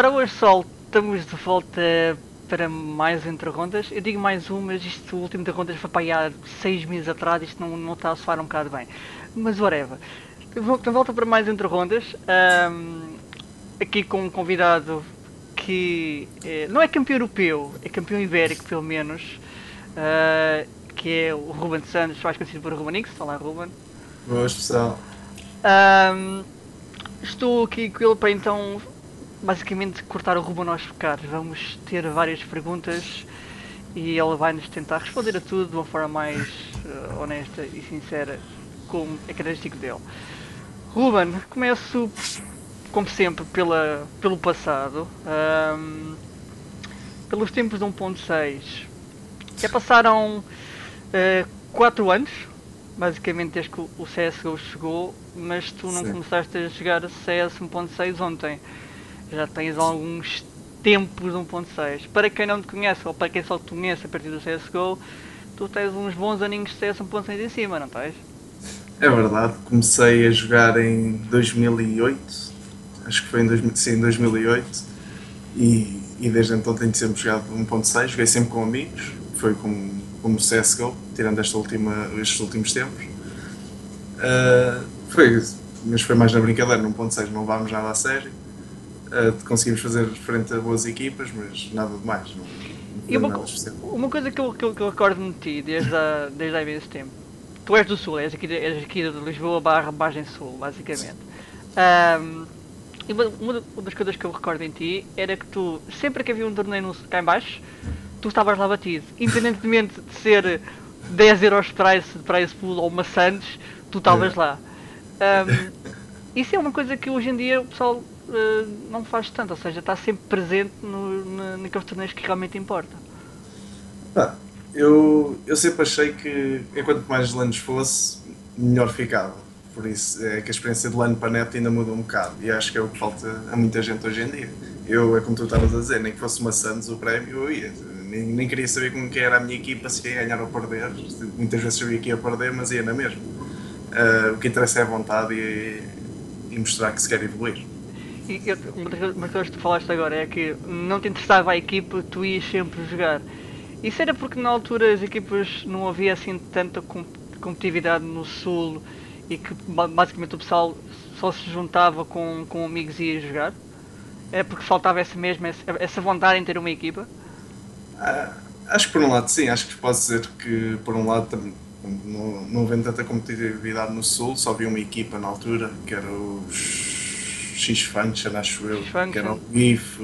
Ora, hoje, Sol, estamos de volta para mais entre rondas. Eu digo mais um, mas isto, o último de rondas foi para aí há 6 meses atrás, isto não, não está a soar um bocado bem. Mas, whatever. De volta para mais entre rondas. Um, aqui com um convidado que é, não é campeão europeu, é campeão ibérico, pelo menos. Uh, que é o Ruben Santos, mais conhecido por Ruben X. Olá, Ruben. Boa, pessoal. Um, estou aqui com ele para então basicamente cortar o rumo a nós pecados. Vamos ter várias perguntas e ele vai nos tentar responder a tudo de uma forma mais uh, honesta e sincera, como é característico dele. Ruben, começo como sempre pela, pelo passado, um, pelos tempos de 1.6. Já passaram 4 uh, anos, basicamente desde que o CSGO chegou, mas tu não Sim. começaste a jogar CS 1.6 ontem já tens alguns tempos 1.6. Para quem não te conhece, ou para quem só te conhece a partir do CSGO, tu tens uns bons aninhos de CS 1.6 em cima, não tens? É verdade, comecei a jogar em 2008, acho que foi em, 2000, sim, 2008, e, e desde então tenho sempre jogado 1.6, joguei sempre com amigos, foi como, como CSGO, tirando esta última, estes últimos tempos. Uh, foi, mas foi mais na brincadeira, no 1.6 não levámos nada a sério uh, conseguimos fazer frente a boas equipas, mas nada de mais. Não, e uma, uma coisa que eu, que eu, que eu recordo de ti desde há, desde há imenso tempo, tu és do Sul, és aqui, és aqui de Lisboa barra Bagem Sul, basicamente. Um, e uma, uma, das coisas que eu recordo em ti era que tu, sempre que havia um torneio no, cá em baixo, tu estavas lá batido. Independentemente de ser 10 euros price, price pool ou maçantes, tu estavas lá. Um, isso é uma coisa que hoje em dia o pessoal uh, não faz tanto, ou seja, está sempre presente no, no, naqueles torneios que realmente importa. Ah, eu, eu sempre achei que enquanto mais LANs fosse, melhor ficava. Por isso é que a experiência de LAN para net ainda muda um bocado e acho que é o que falta a muita gente hoje em dia. Eu, é como tu estavas a dizer, nem que fosse uma Santos o prémio, eu ia. Nem, nem queria saber como que era a minha equipa, se ia ganhar ou perder. Muitas vezes sabia que ia perder, mas ia na mesma. Uh, o que interessa é a vontade e, e mostrar que se quer evoluir eu, uma das coisas que tu falaste agora é que não te interessava a equipa, tu ias sempre jogar. Isso era porque na altura as equipas não havia assim tanta competitividade no Sul e que basicamente o pessoal só se juntava com, com amigos e ia jogar? É porque faltava essa mesma, essa, vontade em ter uma equipa? Ah, acho que por um lado sim, acho que posso dizer que por um lado não, não havendo tanta competitividade no Sul, só havia uma equipa na altura, que era os X-Function, acho eu, que era o Beef,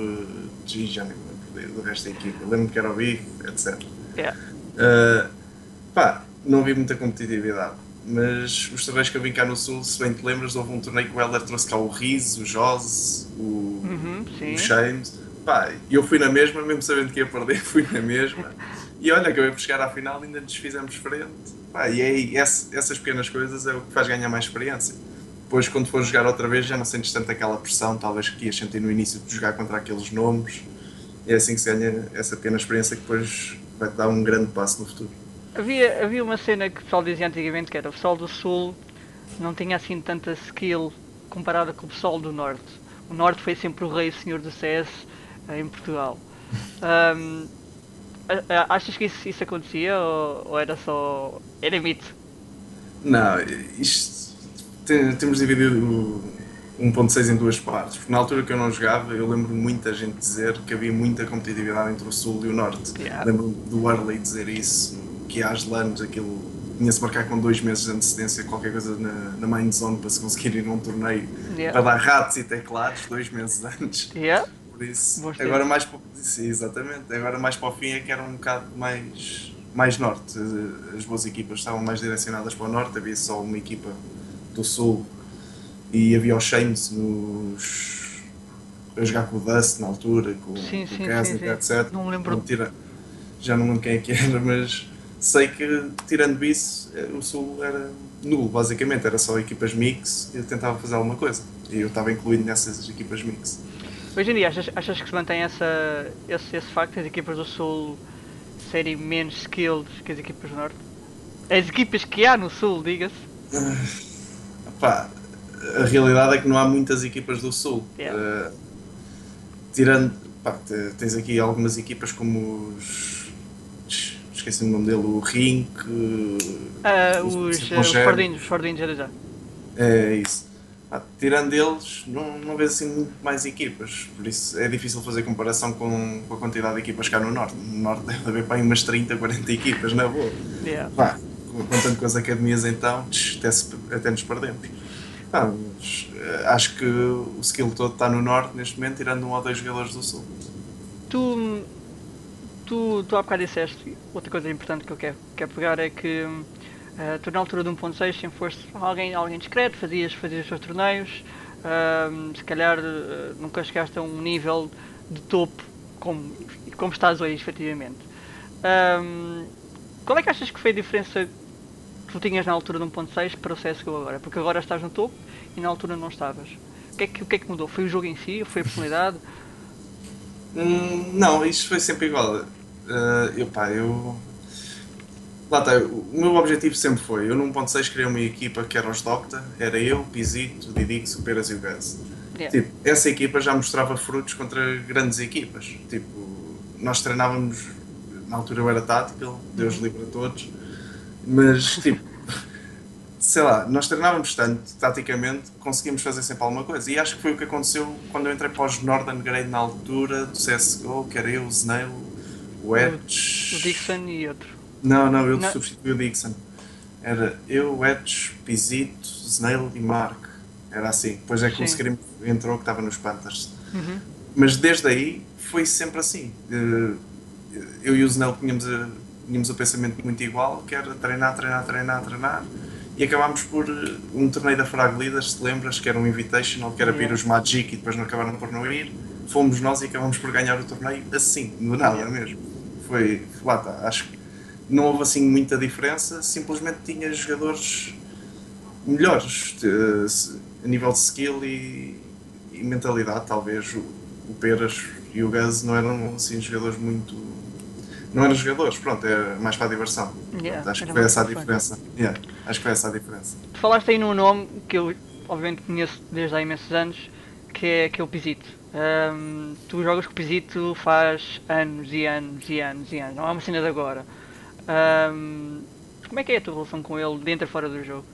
G, já nem lembro do resto da equipa. Lembro que era o Beef, etc. Yeah. Uh, pá, não havia muita competitividade. Mas os torneios que eu vim cá no Sul, se bem te lembras, houve um torneio que o Heller trouxe cá o Riz, o Joz, o, uhum, o Shames. Pá, eu fui na mesma, mesmo sabendo que ia perder, fui na mesma. E olha, acabei por chegar à final e ainda nos fizemos frente. Pá, e é, essas pequenas coisas é o que faz ganhar mais experiência depois quando for jogar outra vez já não sentes tanto aquela pressão, talvez que ias sentir no início de jogar contra aqueles nomes. É assim que se ganha essa pequena experiência que depois vai te dar um grande passo no futuro. Havia, havia uma cena que o pessoal dizia antigamente que era o pessoal do Sul não tinha assim tanta skill comparada com o pessoal do Norte. O Norte foi sempre o rei senhor do CS eh, em Portugal. Um, achas que isso, isso acontecia ou, ou, era só. era mito? Não, isto temos dividido o 1.6 em duas partes. Porque na altura que eu não jogava, eu lembro muita gente dizer que havia muita competitividade entre o Sul e o Norte. Yeah. Lembro do Arley dizer isso, que há LANs, aquilo tinha-se marcar com dois meses de antecedência qualquer coisa na, na main zone para se conseguir ir num torneio yeah. para dar ratos e teclados dois meses antes. Yeah. Por isso, agora mais para, sim, exatamente, agora mais para o fim é que era um bocado mais, mais norte. As boas equipas estavam mais direcionadas para o norte, havia só uma equipa do Sul e havia os Shames nos. a jogar com o Dust na altura, com, sim, com o Cassidy, etc. Não lembro. Não tira, já não lembro quem é que era, mas sei que tirando isso, eh, o Sul era nulo, basicamente, era só equipas mix e tentava fazer alguma coisa. E eu estava incluído nessas equipas mix. Hoje em dia, achas, achas que se mantém essa, esse, esse facto, as equipas do Sul serem menos skilled que as equipas do Norte? As equipas que há no Sul, diga-se. Pá, a realidade é que não há muitas equipas do Sul. Yeah. Uh, tirando. Pá, tens aqui algumas equipas como os. Esqueci o nome dele, o Rink. Uh, os, os, os Fordinhos, os Fordinhos era já. É isso. Ah, tirando eles, não, não vejo assim muito mais equipas, por isso é difícil fazer comparação com, com a quantidade de equipas cá no Norte. No Norte deve haver para aí umas 30, 40 equipas, não é boa? Yeah. Pá, contando com as academias então, até, se, até nos perdemos. Ah, eh, acho que o skill todo está no Norte neste momento, tirando um ou dois jogadores do Sul. Tu, tu, tu há bocado disseste, outra coisa importante que eu quero, quero pegar é que Uh, tu na altura de 1.6 sempre foste alguém, alguém discreto, fazias, fazias os teus torneios, uh, se calhar uh, nunca chegaste a um nível de topo como, como estás hoje, efetivamente. qual é que achas que foi a diferença tu tinhas na altura de 1.6 para o CSGO agora? Porque agora estás no topo e na altura não estavas. O que é que, o que, é que mudou? Foi o jogo em si? Foi a personalidade? Hum, não, isso foi sempre igual. Uh, eu, pá, eu Lá está, o meu objetivo sempre foi, eu num ponto 6 criei uma equipa que era os Docta, era eu, Pizito, Didix, o Peras e o Gans. Yeah. Tipo, essa equipa já mostrava frutos contra grandes equipas. Tipo, nós treinávamos, na altura eu era tático, Deus uhum. livre a todos, mas tipo, sei lá, nós treinávamos tanto, taticamente, conseguimos fazer sempre alguma coisa. E acho que foi o que aconteceu quando eu entrei para os Northern Grade na altura do CSGO, que era eu, o Snail, o Edge. O Dixon e outro. Não, não, eu não. substituí o Dixon. Era eu, Edge, Pizito, Snail e Mark. Era assim. Depois é que Sim. o Scream entrou que estava nos Panthers. Uhum. Mas desde aí foi sempre assim. Eh, eu e o Snail tínhamos, tínhamos o pensamento muito igual, que era treinar, treinar, treinar, treinar. E acabámos por eh, um torneio da Frag Leaders, se lembras, que era um Invitational, que era para ir os Magic e depois não acabaram por não ir. Fomos nós e acabámos por ganhar o torneio assim, do nada mesmo. Foi, lá está, acho que não houve assim muita diferença, simplesmente tinha jogadores melhores a nível de skill e, e mentalidade, talvez o, o Peras e o Gaz não eram assim jogadores muito não eram jogadores, pronto, é mais para a diversão. Yeah, acho que foi essa a diferença. Yeah, acho que foi essa a diferença. Tu falaste aí num nome que eu obviamente conheço desde há imensos anos, que é, que é o Pisito. Um, tu jogas com o Pisito faz anos e anos e anos e anos, não é uma cena de agora. Um, como é que é a tua relação com ele dentro e fora do jogo?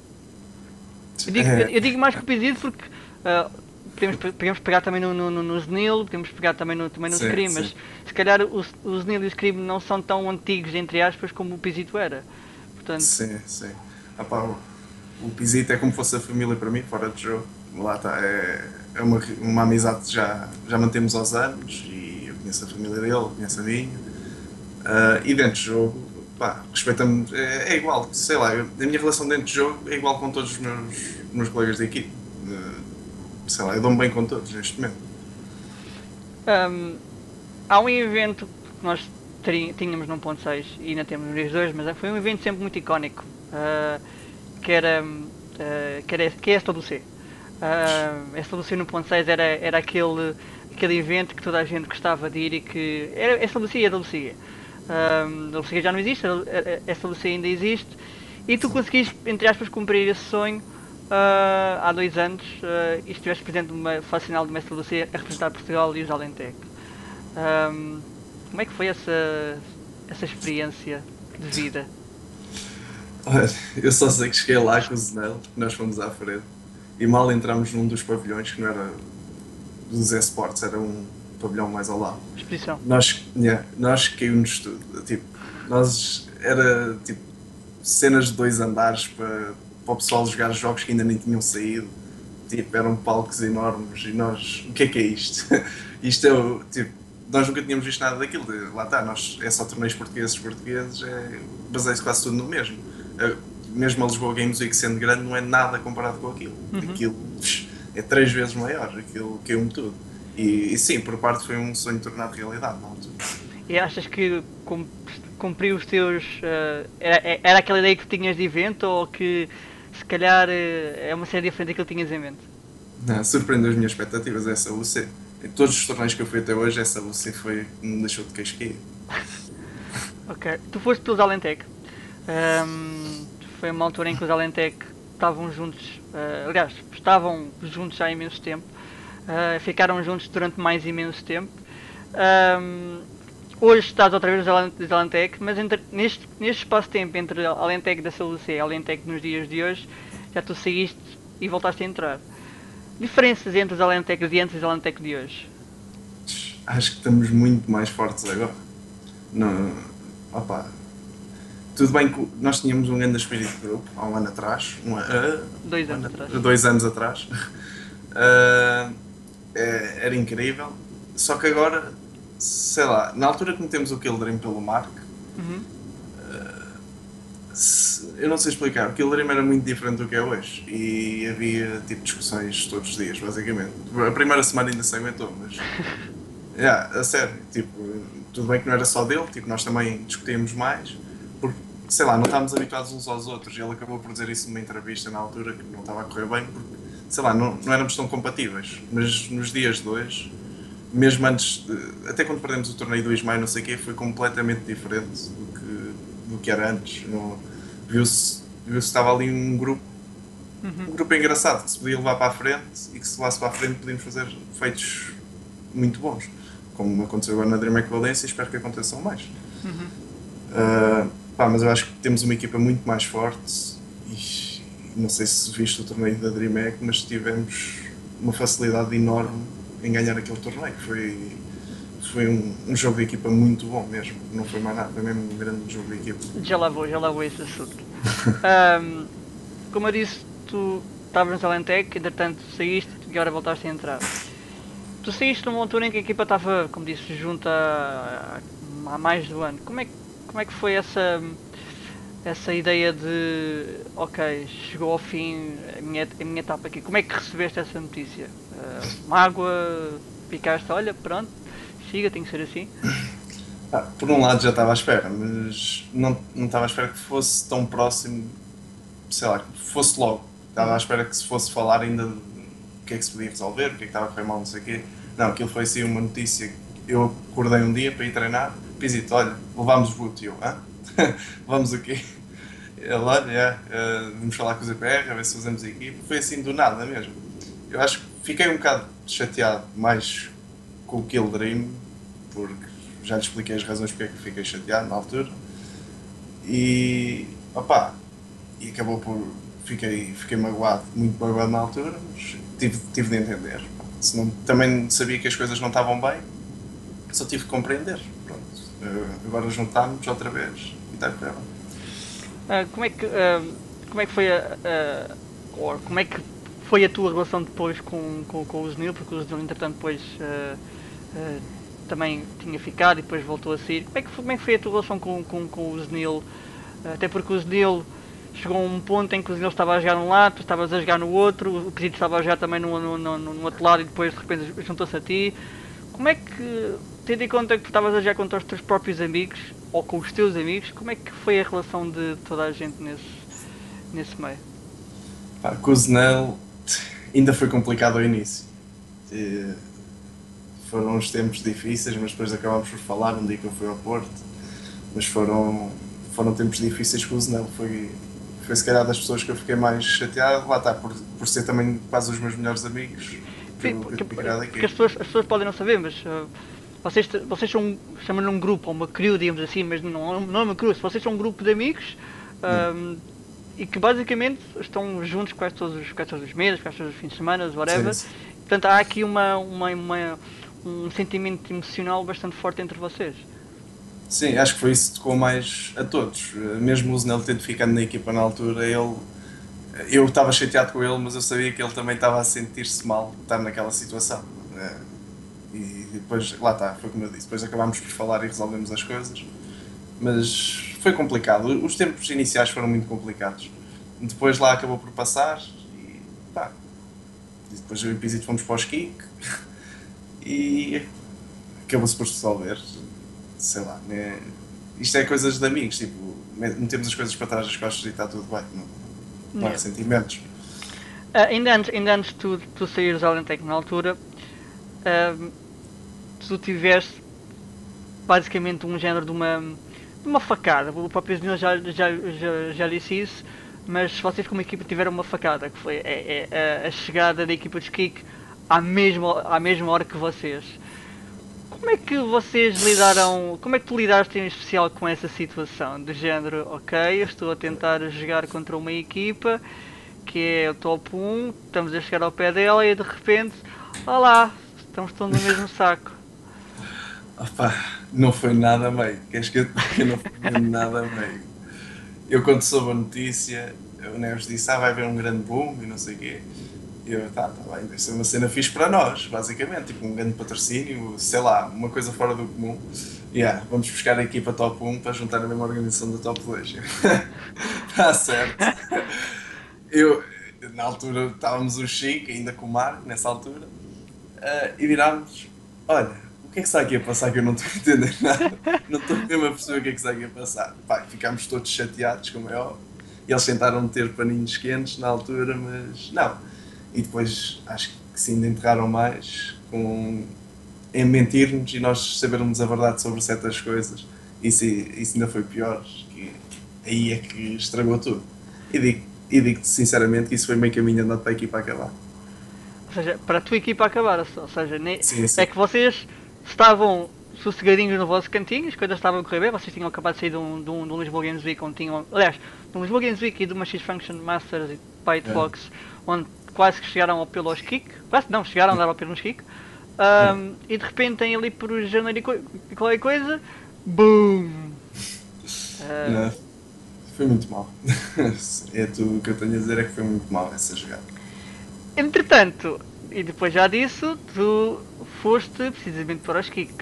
Eu digo, é. eu digo mais que o pedido porque uh, podemos, podemos pegar também no, no, no Zenil, podemos pegar também no, também no sim, Scream, mas se calhar o, o Zenil e o Scream não são tão antigos, entre aspas, como o Pisito era. Portanto... Sim, sim. Ah, pá, o, o Pisito é como fosse a família para mim, fora do jogo. Lá está, é, é uma, uma amizade que já, já mantemos aos anos e eu conheço a família dele, conheço a minha. Uh, e dentro do jogo, pá, respeita-me, é, é, igual, sei lá, eu, a minha relação dentro do jogo é igual com todos os meus, meus colegas de equipe. Uh, sei lá, eu dou-me bem com todos neste momento. Um, há um evento que nós tínhamos no ponto 6 e ainda temos nos 2, mas foi um evento sempre muito icónico, uh, que era, uh, que era que é SWC. Uh, SWC no ponto 6 era, era aquele, aquele evento que toda a gente gostava de ir e que era SWC e AWC. Um, a Lucia já não existe, Lucia ainda existe, e tu conseguiste, entre aspas, cumprir esse sonho uh, há dois anos uh, e estiveste presente numa fase final do Mestre Lucia a representar Portugal e os Alentec. Um, como é que foi essa, essa experiência de vida? Olha, eu só sei que cheguei lá com o Zenel, nós fomos à frente, e mal entramos num dos pavilhões que não era dos esportes, era um pavilhão mais ao lado. Exposição. Nós, yeah, nós caímos tudo. Tipo, nós era tipo cenas de dois andares para, para o pessoal jogar jogos que ainda nem tinham saído. Tipo, eram palcos enormes e nós, o que é que é isto? isto é o, tipo, nós nunca tínhamos visto nada daquilo. Lá está, nós, é só torneios portugueses, portugueses, é, baseia-se quase tudo no mesmo. É, mesmo a Lisboa Games Week sendo grande, não é nada comparado com aquilo. Uhum. Aquilo é três vezes maior, aquilo caiu-me tudo. E, e, sim, por parte foi um sonho tornado realidade na altura. E achas que cumpriu os teus. Uh, era, era aquela ideia que tinhas de evento ou que se calhar uh, é uma série diferente daquilo que tinhas em mente? Não, surpreendeu as minhas expectativas essa UC. Em todos os torneios que eu fui até hoje, essa UC foi me deixou de queixo ok. Tu foste pelos Alentec. Um, foi uma altura em que os Alentec estavam juntos, uh, aliás, estavam juntos há imenso tempo. Uh, ficaram juntos durante mais imenso tempo. Um, hoje estás outra vez nos Alentec, mas entre, neste, neste espaço de tempo entre Alentec da CLC e Alentec nos dias de hoje, já tu saíste e voltaste a entrar. Diferenças entre os Alentec de antes e os Alentec de hoje? Acho que estamos muito mais fortes agora. Não, opa, tudo bem que nós tínhamos um grande espírito de grupo há um ano atrás. Um, uh, dois anos um, atrás. Dois anos atrás. Uh, era incrível. Só que agora, sei lá, na altura que metemos o Kildrim pelo Mark, uhum. uh, se, eu não sei explicar, o Kildrim era muito diferente do que é hoje. E havia tipo discussões todos os dias, basicamente. A primeira semana ainda se aguentou, mas. yeah, a sério, tipo, tudo bem que não era só dele, tipo, nós também discutíamos mais sei lá, não estávamos habituados uns aos outros. E ele acabou por dizer isso numa entrevista na altura que não estava a correr bem, porque, sei lá, não, não éramos tão compatíveis. Mas nos dias de hoje, mesmo antes, de, até quando perdemos o torneio do Ismael, não sei o quê, foi completamente diferente do que, do que era antes. Viu-se viu -se estava ali um grupo, uhum. um grupo engraçado que se podia levar para a frente e que se levasse para a frente podíamos fazer feitos muito bons. Como aconteceu agora na DreamHack Valência e espero que aconteçam mais. Uhum. Uh, Pá, mas eu acho que temos uma equipa muito mais forte e não sei se viste o torneio da DreamHack, mas tivemos uma facilidade enorme em ganhar aquele torneio. Foi, foi um, um, jogo de equipa muito bom mesmo, não foi mais nada, foi mesmo um grande jogo de equipa. Já lá vou, já lá vou esse assunto. um, como eu disse, tu estavas no Alentec, entretanto saíste e agora voltaste a entrar. Tu saíste numa altura em que a equipa estava, como disse, junta há mais de um ano. Como é como é que foi essa essa ideia de ok, chegou ao fim a minha, a minha etapa aqui, como é que recebeste essa notícia? Uh, mágoa, picaste, olha, pronto, siga, tem que ser assim? Ah, por um lado já estava à espera, mas não, não estava à espera que fosse tão próximo, sei lá, que fosse logo. Estava à espera que se fosse falar ainda o que é que se podia resolver, o que é que estava a correr mal, não sei o quê. Não, aquilo foi assim uma notícia. Eu acordei um dia para ir treinar Pisito, olha, levámos boot. E eu, hã? Vamos aqui. Ele, olha, yeah, uh, vamos falar com o ZPR, a ver se fazemos equipe. Foi assim do nada mesmo. Eu acho que fiquei um bocado chateado mais com o Kill Dream, porque já lhe expliquei as razões porque é que fiquei chateado na altura. E, opá, e acabou por. Fiquei, fiquei magoado, muito magoado na altura, mas tive, tive de entender. Senão, também sabia que as coisas não estavam bem, só tive de compreender. Uh, agora juntámos outra vez uh, como é que uh, como é que foi a, como é que foi a tua relação depois com, com, com o Zenil, porque o Zenil entretanto depois também tinha ficado e depois voltou a sair. Como é que, como é que foi a tua relação com, com, com o Zenil? até porque o Zenil chegou a um ponto em que o Zenil estava a jogar num lado, tu estavas a jogar no outro, o Pisito estava a jogar também no, no, no, no outro lado e depois de repente juntou-se a ti. Como é que tendo em conta que tu estavas a jogar contra os teus próprios amigos ou com os teus amigos, como é que foi a relação de toda a gente nesse, nesse meio? Pá, com o Zenel ainda foi complicado ao início. E foram uns tempos difíceis, mas depois acabámos por falar um dia que eu fui ao Porto. Mas foram, foram tempos difíceis com o Zenel. Foi, foi se calhar das pessoas que eu fiquei mais chateado. Lá está, por, por ser também quase os meus melhores amigos. Sim, porque, porque as, pessoas, as pessoas podem não saber, mas uh, vocês, vocês são, chamam um grupo, ou uma crew, digamos assim, mas não, não é uma crew, vocês são um grupo de amigos um, e que basicamente estão juntos quase todos os, quase todos os meses, quase todos os fins de semana, whatever. Sim, sim. Portanto, há aqui uma, uma, uma, um sentimento emocional bastante forte entre vocês. Sim, acho que foi isso que tocou mais a todos. Mesmo o Zenel tendo ficado na equipa na altura, ele eu estava chateado com ele, mas eu sabia que ele também estava a sentir-se mal estar naquela situação. E depois, lá está, foi como eu disse, depois acabámos por falar e resolvemos as coisas. Mas foi complicado, os tempos iniciais foram muito complicados. Depois lá acabou por passar e pá. E depois eu e fomos para o ski e acabou-se por resolver. Sei lá, né? isto é coisas de amigos, tipo, metemos as coisas para trás das costas e está tudo bem, não, não há ressentimentos. Uh, ainda antes, ainda antes de tu, tu saíres ao Lentec na altura, uh, tu tiveste basicamente um género de uma, de uma facada. O próprio Zinho já, já, já, já disse isso, mas vocês como equipa tiveram uma facada, que foi é, é, a chegada da equipa de Skik à mesma, à mesma hora que vocês. Como é que vocês lidaram, como é que tu lidaste em especial com essa situação? Do género, ok, eu estou a tentar jogar contra uma equipa que é o top 1, estamos a chegar ao pé dela e de repente, olá, estamos todos no mesmo saco. Opa, não foi nada bem. Queres que eu que não foi nada bem? Eu quando soube a notícia, o Neves disse, ah, vai haver um grande boom e não sei o quê. E eu, tá, tá bem, deve ser uma cena fixe para nós, basicamente, tipo um grande patrocínio, sei lá, uma coisa fora do comum. Yeah, vamos buscar a equipa top 1 para juntar a mesma organização da top 2. Está certo. Eu, na altura, estávamos o Chico, ainda com o Mar, nessa altura, uh, e virámos, olha, que é que está aqui a passar que eu não estou a entender nada? Não estou mesmo a perceber o que é que está aqui a passar. Pá, ficámos todos chateados, como é óbvio. E eles tentaram meter paninhos quentes na altura, mas não e depois acho que se ainda enterraram mais com, em mentir-nos e nós sabermos a verdade sobre certas coisas. Isso, isso ainda foi pior, que aí é que estragou tudo. E digo, e digo sinceramente que isso foi meio caminho andado para a equipa acabar. Ou seja, para a tua equipa acabar, ou seja, nem, Sim, sim. é que vocês estavam sossegadinhos no vosso cantinho, as coisas estavam a correr bem, vocês tinham acabado de sair de um, de um, de um Lisboa Games Week onde tinham, aliás, de um Lisboa Games Week e de uma X-Function Masters e Byte É. Box, onde quase que chegaram ao pelo aos kick, quase não, chegaram a dar ao pelo nos kick, É. um, e de repente têm ali por janeiro e co- e qualquer coisa, BOOM! Uh, Não, foi muito mal. é tudo o que eu tenho a dizer é que foi muito mal essa jogada. Entretanto, e depois já disso, tu foste precisamente para os kick.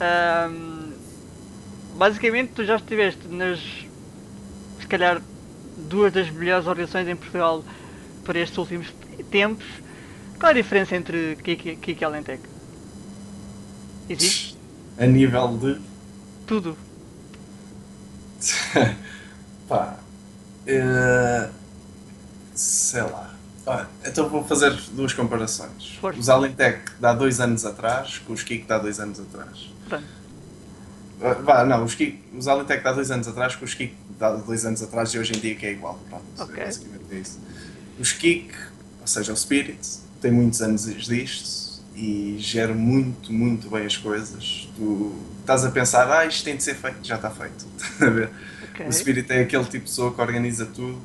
Ahm, basicamente, tu já estiveste nas, se calhar, duas das melhores organizações em Portugal para estes últimos tempos. Qual é a diferença entre Kik Kik e Alentec? Existe? A nível de. Tudo. Pá. eh, sei lá. Então vou fazer duas comparações. Força. Os Alentec de há dois anos atrás com os Kik de há dois anos atrás. Portanto, Ah, Vá, não, os, Kik, os Alentec de há dois anos atrás com os Kik de há dois anos atrás e hoje em dia que é igual. Pronto, Ok. é basicamente isso. Os Kik, ou seja, o Spirit, tem muitos anos disto e gera muito, muito bem as coisas. Tu estás a pensar, ah, isto tem de ser feito, já está feito. Estás a ver? ok. O Spirit é aquele tipo de pessoa que organiza tudo,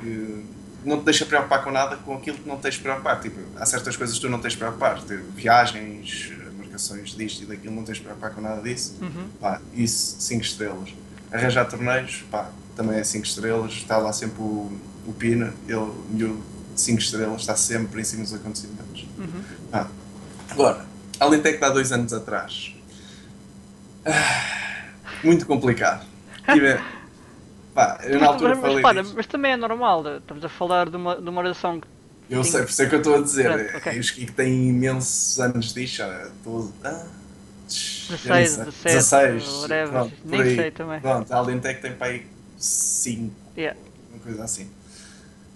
que não te deixa preocupar com nada com aquilo que não tens de preocupar. Tipo, há certas coisas que tu não tens de preocupar, ter viagens, marcações disto e daquilo, não tens de preocupar com nada disso. Uhum. Pá, isso 5 estrelas. Arranjar torneios, pá, também é 5 estrelas. Está lá sempre o, o Pina, ele, miúdo de 5 estrelas, está sempre em cima dos acontecimentos. Uhum. Ah, agora, Alentec de há dois anos atrás. Ah, muito complicado. Tive, pá, eu na altura mas, mas, falei para, disto. mas também é normal, estamos a falar de uma, de uma oração que Eu Sim. sei, por isso é que eu estou a dizer. Pronto, ok. é, Os que têm imensos anos disto, já estou. Ah, eu 16, nem sei. 17, 16, whatever, pronto, nem aí. sei também. Pronto, a Alentec tem para aí 5, Yeah. uma coisa assim.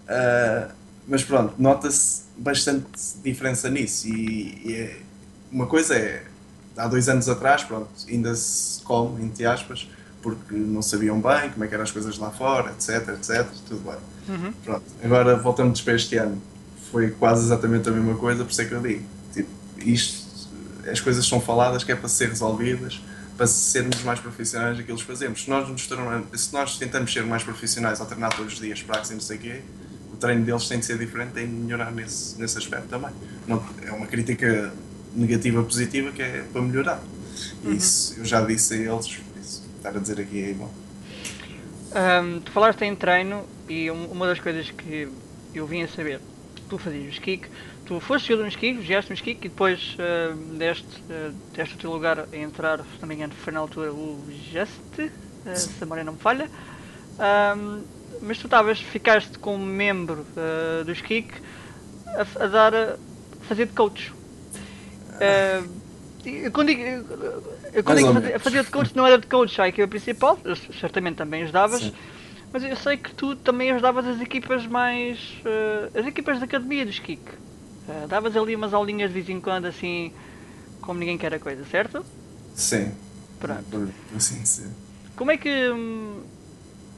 Ah, mas pronto, nota-se bastante diferença nisso. E, e é- uma coisa é, há dois anos atrás, pronto, ainda se come, entre aspas, porque não sabiam bem como é que eram as coisas lá fora, etc, etc, tudo bem. Uhum. Pronto, agora voltamos para este ano. Foi quase exatamente a mesma coisa, por isso é que eu digo. Tipo, isto, as coisas são faladas que é para ser resolvidas, para sermos mais profissionais naquilo que fazemos. Se nós, nos tornamos- se nós tentamos ser mais profissionais ao treinar todos os dias, praxe e não sei o quê, o treino deles tem de ser diferente, tem de melhorar nesse, nesse aspecto também. Não, é uma crítica negativa positiva que é para melhorar. E Isso eu já disse a eles, estar a dizer aqui é igual. Ahm, tu falaste em treino e um- uma das coisas que eu vim a saber, tu fazias kick, tu foste jogador nos kick, jogaste nos kick e depois ahm, deste, ah, deste o teu lugar a entrar, se não me engano, foi na altura o Just, ah, se a memória não me falha. Ahm, mas tu estavas, ficaste como membro ah, dos kick a, a dar, a fazer de coach. Eu quando digo, eu quando digo ou fazer, menos. fazer de coach não era de coach à equipa principal, eu certamente também ajudavas, Sim. mas eu sei que tu também ajudavas as equipas mais. eh, as equipas da academia dos Kik. Eh, davas ali umas aulinhas de vez em quando assim como ninguém quer a coisa, certo? Sim. Pronto. Assim dizer. Como é que. hum,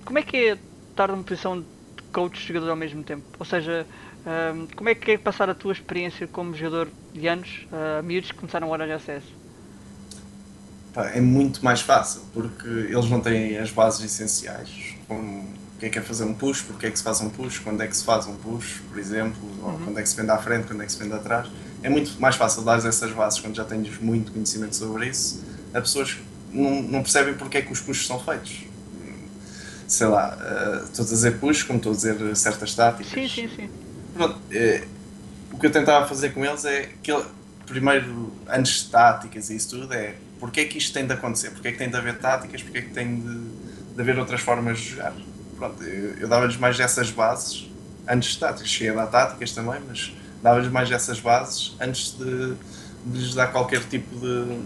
Como é que é estar numa posição de coach e jogador ao mesmo tempo? Ou seja, Um, como é que é passar a tua experiência como jogador de anos uh, miúdos que começaram a hora de acesso? é muito mais fácil, porque eles não têm as bases essenciais, como o que é que é fazer um push, porque é que se faz um push, quando é que se faz um push, por exemplo, uhum. ou quando é que se vende à frente, quando é que se vende atrás. É muito mais fácil dar essas bases quando já tens muito conhecimento sobre isso a pessoas que não, não percebem porque é que os pushes são feitos. Sei lá, uh, estou a dizer push, como estou a dizer certas táticas. Sim, sim, sim. Pronto, é, o que eu tentava fazer com eles é que, primeiro, antes de táticas e isso tudo, é porque é que isto tem de acontecer, porque é que tem de haver táticas, porque é que tem de, de haver outras formas de jogar. Pronto, eu, eu dava-lhes mais essas bases antes de táticas. Cheguei a dar táticas também, mas dava-lhes mais essas bases antes de, de lhes dar qualquer tipo de,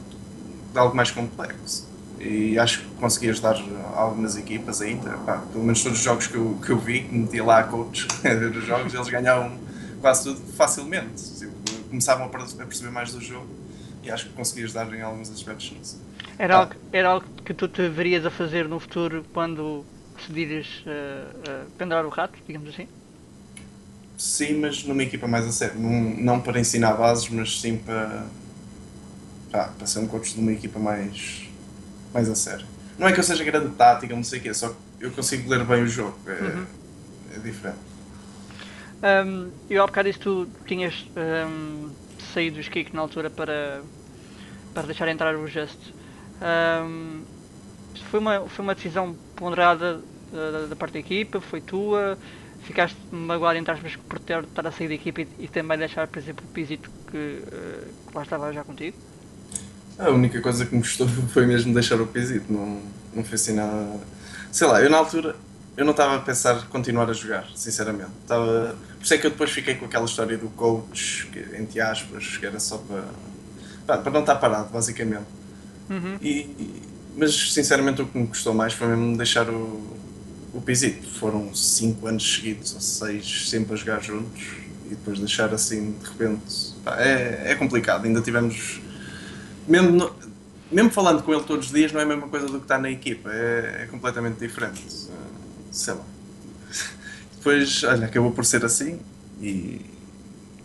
de algo mais complexo. E acho que consegui ajudar algumas equipas ainda. Pá, pelo menos todos os jogos que eu, que eu vi, que meti lá a coach a ver os jogos, eles ganhavam quase tudo facilmente. Tipo, começavam a perceber mais do jogo e acho que consegui ajudar em alguns aspectos nisso. Era, ah. algo, era algo que tu te verias a fazer no futuro quando decidires uh, uh, pendurar o rato, digamos assim? Sim, mas numa equipa mais a sério. Não, não para ensinar bases, mas sim para, para, para ser um coach de uma equipa mais, mais a sério. Não é que eu seja grande tática, não sei o quê, só que eu consigo ler bem o jogo. É, uhum. é diferente. Um, eu há bocado disse tu tinhas um, saído do Skik na altura para, para deixar entrar o Just. Um, foi, uma, foi uma decisão ponderada da, da, parte da equipa, foi tua, ficaste magoado entre aspas por ter estar a sair da equipa e, e também deixar, por exemplo, o Pisito que, uh, que, lá estava já contigo? A única coisa que me gostou foi mesmo deixar o Pisito, não, não foi assim nada. Sei lá, eu na altura eu não estava a pensar continuar a jogar, sinceramente. Estava... Por isso é que eu depois fiquei com aquela história do coach, que, entre aspas, que era só para, para não estar parado, basicamente. Uhum. E, mas sinceramente o que me custou mais foi mesmo deixar o, o Pisito. Foram 5 anos seguidos, ou 6, sempre a jogar juntos, e depois deixar assim de repente. Pá, é, é complicado, ainda tivemos. Mesmo, no, mesmo falando com ele todos os dias, não é a mesma coisa do que estar na equipa, é, é completamente diferente sei lá. Depois, olha, acabou por ser assim e,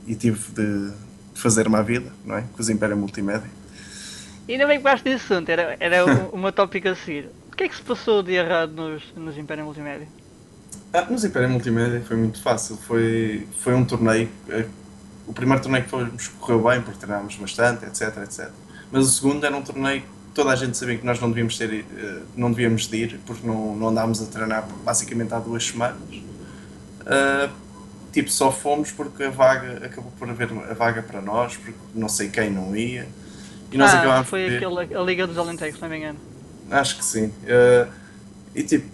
e tive de fazer uma vida, não é? Com os Império Multimédia. E ainda bem que falaste desse assunto, era, era uma tópica a seguir. O que é que se passou de errado nos, nos Império Multimédia? Ah, nos Império Multimédia foi muito fácil. Foi, foi um torneio. Eh, o primeiro torneio que fomos correu bem, porque treinámos bastante, etc, etc. Mas o segundo era um torneio toda a gente sabia que nós não devíamos ter, eh, não devíamos de ir, porque não, não andávamos a treinar basicamente há duas semanas. Uh, tipo, só fomos porque a vaga, acabou por haver a vaga para nós, porque não sei quem não ia. E nós ah, acabámos foi de... aquele, a Liga dos Alentejos, se não me engano. Acho que sim. Uh, e tipo,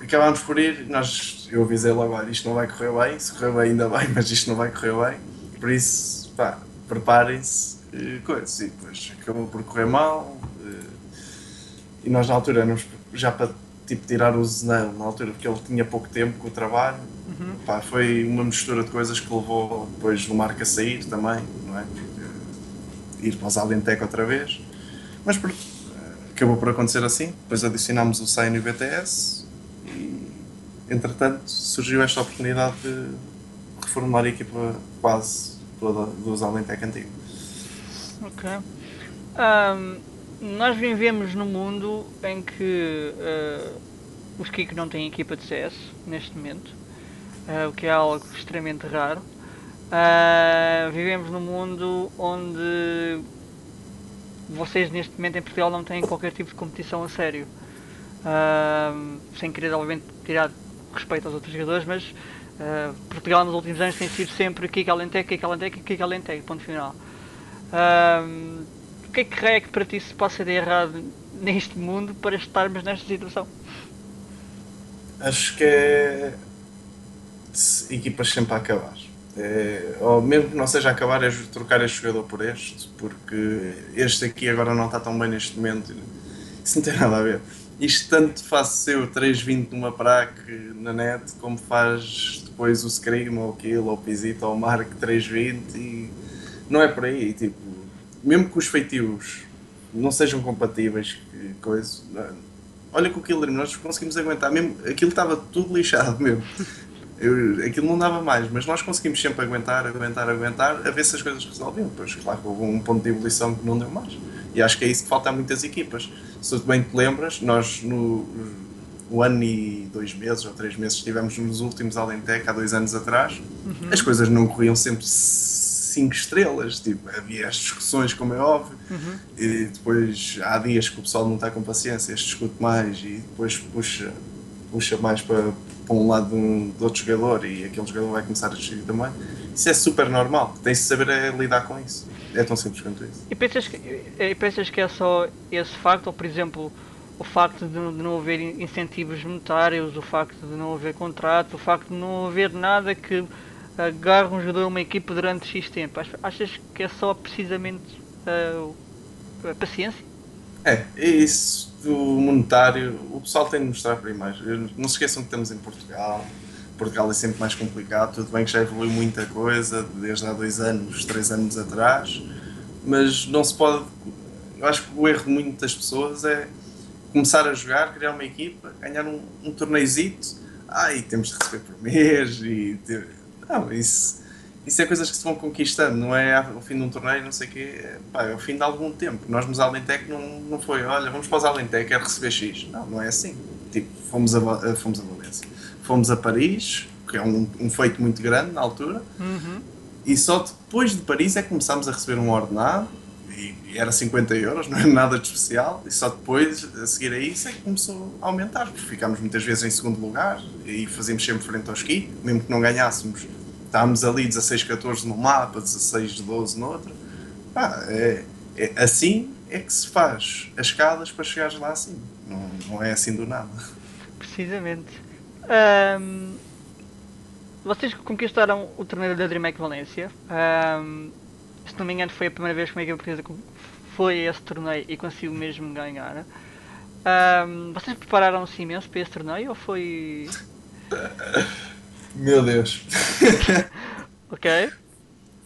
acabámos por ir, nós, eu avisei logo, olha, isto não vai correr bem, se correr bem ainda bem, mas isto não vai correr bem. Por isso, pá, preparem-se, coisas. E depois acabou por correr mal, e nós na altura éramos já para tipo, tirar o Zenão, na altura, porque ele tinha pouco tempo com o trabalho. Uhum. Pá, foi uma mistura de coisas que levou depois o Marco a sair também, não é? Porque, ir para os Alentec outra vez. Mas por, acabou por acontecer assim. Depois adicionámos o SAI no BTS e, entretanto, surgiu esta oportunidade de reformular a equipa quase toda dos Alentec antigo. Ok. Um nós vivemos num mundo em que uh, os Kik não têm equipa de CS neste momento, uh, o que é algo extremamente raro. Uh, vivemos num mundo onde vocês neste momento em Portugal não têm qualquer tipo de competição a sério. sem querer obviamente tirar respeito aos outros jogadores, mas Portugal nos últimos anos tem sido sempre Kik Alentec, Kik Alentec, Kik Alentec, ponto final que é que é que para ti se possa de errado neste mundo para estarmos nesta situação? Acho que é equipas sempre a acabar. É, ou mesmo que não seja acabar, é trocar este jogador por este, porque este aqui agora não está tão bem neste momento. Isso não tem nada a ver. Isto tanto faço eu 3.20 numa praque na net, como faz depois o Scream, ou o Kill, ou o Pisito, ou o Mark 3.20 e não é por aí. Tipo, mesmo que os feitios não sejam compatíveis, que coisa. Olha com o Killer, nós conseguimos aguentar, mesmo, aquilo estava tudo lixado mesmo. Eu, aquilo não dava mais, mas nós conseguimos sempre aguentar, aguentar, aguentar, a ver se as coisas resolviam. Depois, claro que houve um ponto de ebulição que não deu mais. E acho que é isso que falta a muitas equipas. Se tu bem te lembras, nós no, no ano e dois meses ou três meses estivemos nos últimos Alentec há dois anos atrás, uhum. as coisas não corriam sempre cinco estrelas, tipo, havia as discussões, como é óbvio, uhum. e depois há dias que o pessoal não está com paciência, este discute mais e depois puxa, puxa mais para, para um lado de, um, de outro jogador e aquele jogador vai começar a discutir também. Isso é super normal, tem-se saber é lidar com isso. É tão simples quanto isso. E pensas que, e pensas que é só esse facto, ou por exemplo, o facto de, de não haver incentivos monetários, o facto de não haver contrato, o facto de não haver nada que agarra um jogador uma equipa durante X tempo. Achas que é só precisamente uh, a paciência? É, é isso do monetário. O pessoal tem de mostrar primeiro. Não se esqueçam que estamos em Portugal. Portugal é sempre mais complicado. Tudo bem que já evoluiu muita coisa desde há dois anos, três anos atrás, mas não se pode. Eu acho que o erro de muitas pessoas é começar a jogar, criar uma equipa, ganhar um, um torneizito. Ah, e temos de receber por mês e ter, não, isso, isso é coisas que se vão conquistando, não é o fim de um torneio, não sei o quê, é, pá, é o fim de algum tempo. Nós nos Alentec não, não foi, olha, vamos para os Alentec, quero receber X. Não, não é assim. Tipo, fomos a, eh, fomos a Valência, fomos a Paris, que é um, um feito muito grande na altura, uhum. e só depois de Paris é que começámos a receber um ordenado, e, era 50 euros, não é nada de especial, e só depois, a seguir a isso, é que começou a aumentar, porque ficámos muitas vezes em segundo lugar e fazíamos sempre frente ao ski, mesmo que não ganhássemos, estávamos ali 16, 14 no mapa, 16, 12 no outro. Ah, é, é, assim é que se faz as escadas para chegares lá assim, não, não é assim do nada. Precisamente. Um, vocês conquistaram o torneio da DreamHack Valência. Um, se não me engano, foi a primeira vez que uma equipa portuguesa foi a esse torneio e conseguiu mesmo ganhar. Um, vocês prepararam-se imenso para esse torneio ou foi. Meu Deus! ok.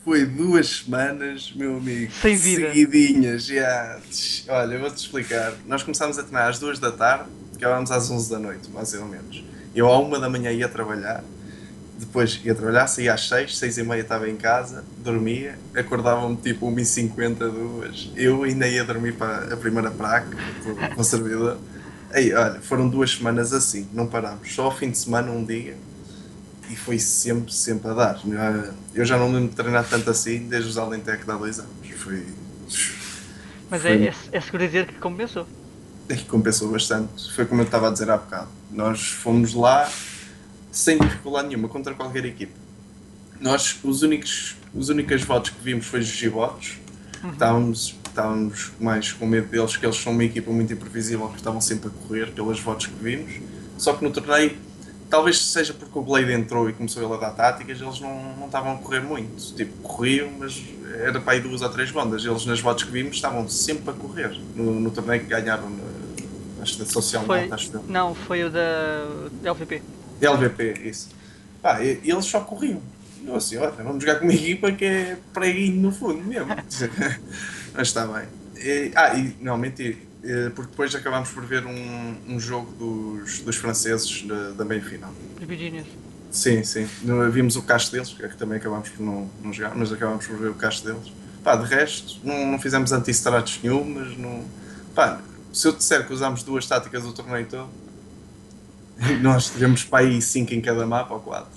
Foi duas semanas, meu amigo. Sem vida. Seguidinhas, já. Olha, vou-te explicar. Nós começámos a treinar às duas da tarde, acabámos às 11 da noite, mais ou menos. Eu à uma da manhã ia trabalhar depois ia trabalhar, saía às 6, 6 e meia estava em casa, dormia, acordava-me tipo 1h50, 2 Eu ainda ia dormir para a primeira praca, com o servidor. Aí, olha, foram duas semanas assim, não parámos. Só ao fim de semana, um dia, e foi sempre, sempre a dar. Eu já não lembro de treinar tanto assim desde os Alentec de há dois anos. Foi. Mas foi... É, é, é seguro dizer que compensou. É que compensou bastante. Foi como eu estava a dizer há bocado. Nós fomos lá, sem dificuldade nenhuma contra qualquer equipe. Nós, os únicos, os únicos votos que vimos foi os gibotes. Uhum. Estávamos, estávamos mais com medo deles, que eles são uma equipa muito imprevisível, que estavam sempre a correr pelas votos que vimos. Só que no torneio, talvez seja porque o Blade entrou e começou ele a dar táticas, eles não, não estavam a correr muito. Tipo, corriam, mas era para aí duas ou três bandas. Eles nas votos que vimos estavam sempre a correr. No, no torneio que ganharam, da Social foi, Não, foi o da LVP. LVP, isso. Pá, eles só corriam. Eu assim, olha, vamos jogar com uma equipa que é preguinho no fundo mesmo. Mas está bem. E, ah, e não, mentira. Porque depois acabámos por ver um, um jogo dos, dos franceses da, da meia final. Os Virginians. Sim, sim. Vimos o cast deles, que também acabámos por não, não jogar, mas acabámos por ver o cast deles. Pá, de resto, não, não fizemos anti-stratos nenhum, mas não. Pá, se eu disser que usámos duas táticas do torneio todo, nós tivemos para aí 5 em cada mapa ou 4.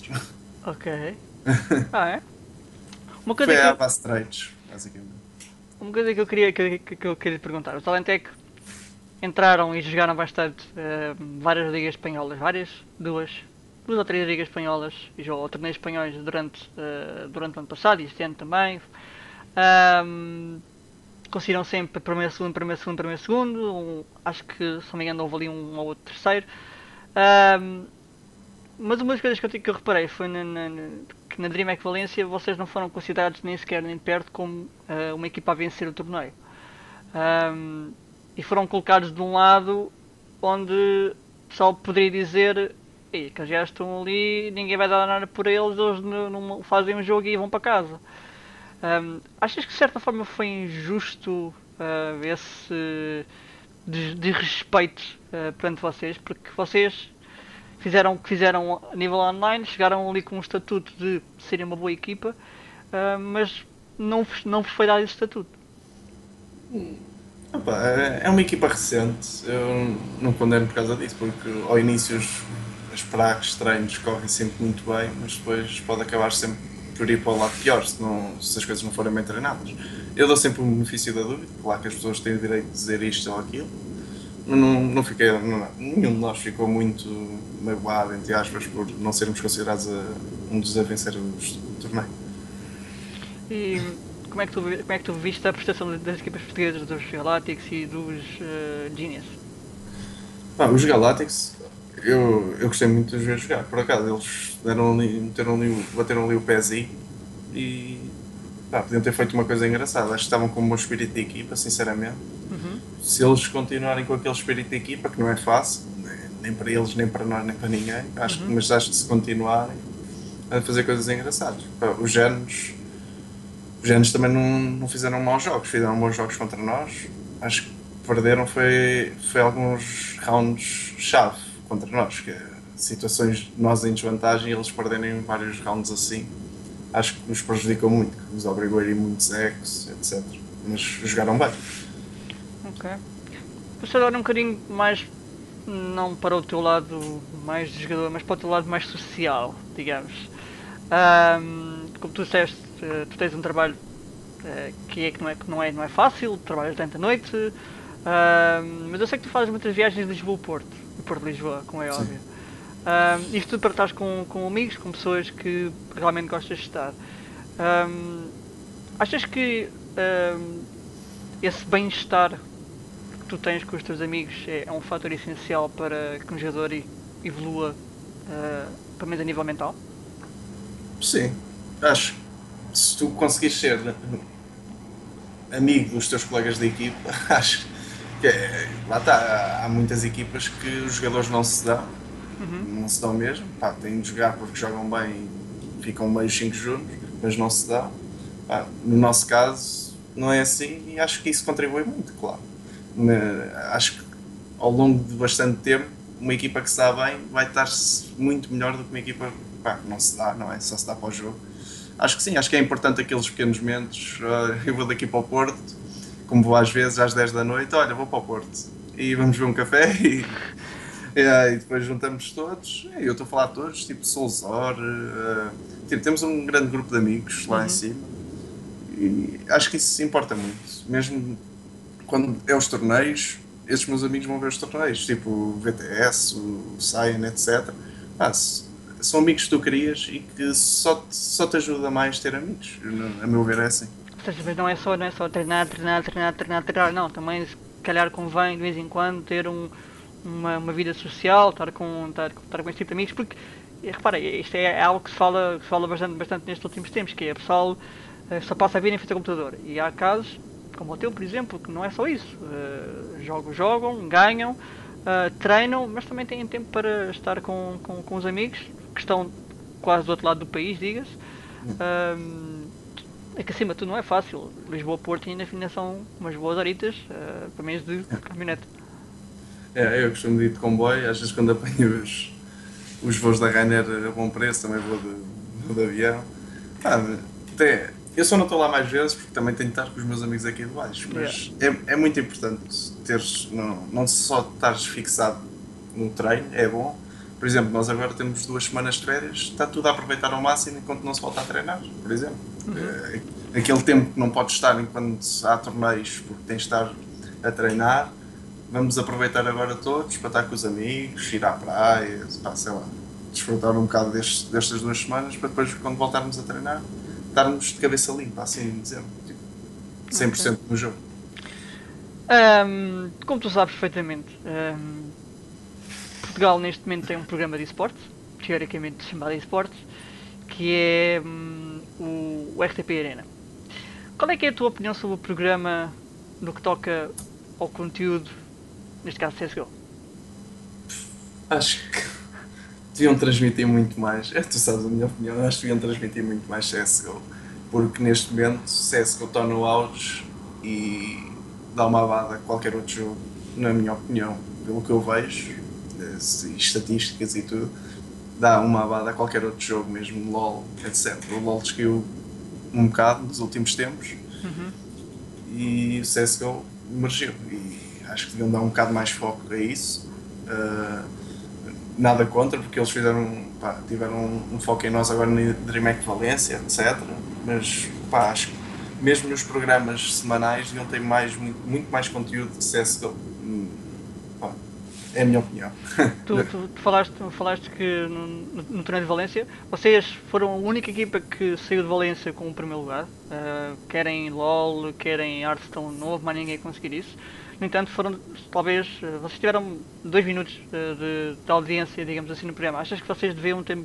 Ok. Ah, é? Uma coisa Foi que a base trades, basicamente. Uma coisa que eu queria, que, que eu queria perguntar. Os Talentec entraram e jogaram bastante uh, várias ligas espanholas, várias, duas, duas ou três ligas espanholas e jogou torneios espanhóis durante, uh, durante o ano passado e este ano também. Um, conseguiram sempre primeiro, segundo, primeiro, segundo, primeiro, segundo. Um, acho que, se não me engano, houve ali um ou outro terceiro. Um, mas uma das coisas que eu, que eu reparei foi na, na, que na DreamHack Valência vocês não foram considerados nem sequer nem perto como uh, uma equipa a vencer o torneio. Um, e foram colocados de um lado onde só poderia dizer Ei, que já estão ali, ninguém vai dar nada por eles, eles não, não fazem um jogo e vão para casa. Um, achas que de certa forma foi injusto uh, esse de, de respeito uh, perante vocês, porque vocês fizeram o que fizeram a nível online, chegaram ali com um estatuto de serem uma boa equipa, uh, mas não, não foi dado esse estatuto. Opa, é, é uma equipa recente, eu não condeno por causa disso, porque ao início os, as pragas, treinos correm sempre muito bem, mas depois pode acabar sempre por ir para o lado pior se, não, se as coisas não forem bem treinadas. Eu dou sempre o benefício da dúvida, claro que as pessoas têm o direito de dizer isto ou aquilo, não, não fiquei, não, nenhum de nós ficou muito magoado, entre aspas, por não sermos considerados a, um dos a vencer o torneio. E como é que tu, como é que tu viste a prestação das equipas portuguesas, dos Galactics e dos uh, Genius? Ah, os Galactics, eu, eu gostei muito de os ver jogar. Por acaso, eles deram ali, meteram ali, bateram ali o pezinho e pá, podiam ter feito uma coisa engraçada. Acho que estavam com um bom espírito de equipa, sinceramente. Uhum. Se eles continuarem com aquele espírito de equipa, que não é fácil, nem para eles, nem para nós, nem para ninguém, acho, uhum. mas acho que se continuarem a fazer coisas engraçadas. Pá, os géneros os géneros também não, não fizeram maus jogos, fizeram bons jogos contra nós. Acho que perderam foi, foi alguns rounds chave contra nós, que é situações nós em desvantagem e eles perderem vários rounds assim. Acho que nos prejudicou muito, que nos obrigou a ir muitos ecos, etc. Mas jogaram bem. Ok. Vou agora um bocadinho mais, não para o teu lado mais de jogador, mas para o teu lado mais social, digamos. Um, como tu disseste, eh, tu tens um trabalho uh, que é que não é, não é, não é fácil, trabalhas durante a noite, mas eu sei que tu fazes muitas viagens de Lisboa-Porto, e Porto-Lisboa, como é Sim. Uh, isto tudo para estar com, com amigos, com pessoas que realmente gostas de estar. achas que esse bem-estar que tu tens com os teus amigos é, é um fator essencial para que um jogador evolua, uh, pelo menos a nível mental? Sim, acho se tu conseguires ser amigo dos teus colegas de equipa, acho que é, lá está, há muitas equipas que os jogadores não se dão, uhum. não se dão mesmo, pá, têm de jogar porque jogam bem e ficam meio 5 juntos, mas não se dão. Pá, no nosso caso, não é assim e acho que isso contribui muito, claro. Acho que ao longo de bastante tempo, uma equipa que se dá bem vai estar muito melhor do que uma equipa que não se dá, não é? Só se dá para o jogo Acho que sim, acho que é importante aqueles pequenos momentos. Uh, eu vou daqui para o Porto, como vou às vezes às 10 da noite, olha, vou para o Porto e vamos ver um café e, e, e depois juntamos todos. E eu estou a falar de todos, tipo Soulzor, uh, tipo, temos um grande grupo de amigos lá uhum. em cima e acho que isso importa muito. Mesmo quando é os torneios, esses meus amigos vão ver os torneios, tipo o VTS, o Cyan, etc. Ah, são amigos que tu querias e que só te, só te ajuda mais ter amigos. A meu ver é assim. Mas não é só, não é só treinar, treinar, treinar, treinar, treinar, não. Também se calhar convém de vez em quando ter um, uma, uma vida social, estar com, estar, estar com esse tipo de amigos, porque repara, isto é algo que se fala, que se fala bastante, bastante nestes últimos tempos, que é a pessoal uh, só passa a vida em frente ao computador. E há casos, como o teu, por exemplo, que não é só isso. Uh, jogam, jogam, ganham, uh, treinam, mas também têm tempo para estar com, com, com os amigos, que estão quase do outro lado do país, diga-se. Um, é que acima de tudo não é fácil. Lisboa-Porto ainda assim são umas boas horitas, uh, pelo menos de caminhonete. É, eu costumo de ir de comboio, às vezes quando apanho os, os voos da Rainer a bom preço, também vou de, vou de avião. Ah, até, eu só não estou lá mais vezes porque também tenho de estar com os meus amigos aqui de baixo, mas é, é muito importante teres, não, não só estares fixado no treino, é bom, por exemplo, nós agora temos duas semanas de férias, está tudo a aproveitar ao máximo enquanto não se volta a treinar, por exemplo. Uhum. É, aquele tempo que não pode estar enquanto há torneios, porque tens de estar a treinar, vamos aproveitar agora todos para estar com os amigos, ir à praia, pá, sei lá, desfrutar um bocado destes, destas duas semanas para depois, quando voltarmos a treinar, estarmos de cabeça limpa, assim dizer, tipo, 100% okay. no jogo. Um, como tu sabes perfeitamente, um, Portugal neste momento tem um programa de esportes, teoricamente chamado esportes, que é hum, o, o RTP Arena. Qual é que é a tua opinião sobre o programa no que toca ao conteúdo, neste caso CSGO? Acho que deviam transmitir muito mais. É, tu sabes a minha opinião, acho que deviam transmitir muito mais CSGO. Porque neste momento CSGO está no auge e dá uma abada a qualquer outro jogo, na minha opinião, pelo que eu vejo e estatísticas e tudo, dá uma abada a qualquer outro jogo, mesmo LOL, etc. O LOL descaiu um bocado nos últimos tempos Uhum. e o CSGO emergiu. E acho que deviam dar um bocado mais foco a isso. Uh, nada contra, porque eles fizeram, pá, tiveram um, um foco em nós agora na DreamHack Valência, etc. Mas pá, acho que mesmo nos programas semanais deviam ter mais, muito, muito mais conteúdo de CSGO. Hum, pá, é a minha opinião. Tu, tu, tu falaste, falaste que no, no, no torneio de Valência vocês foram a única equipa que saiu de Valência com o primeiro lugar. Uh, querem LOL, querem Hearthstone, não houve mais ninguém conseguir isso. No entanto, foram talvez. uh, Vocês tiveram dois minutos uh, de, de audiência, digamos assim, no programa. Achas que vocês deviam ter,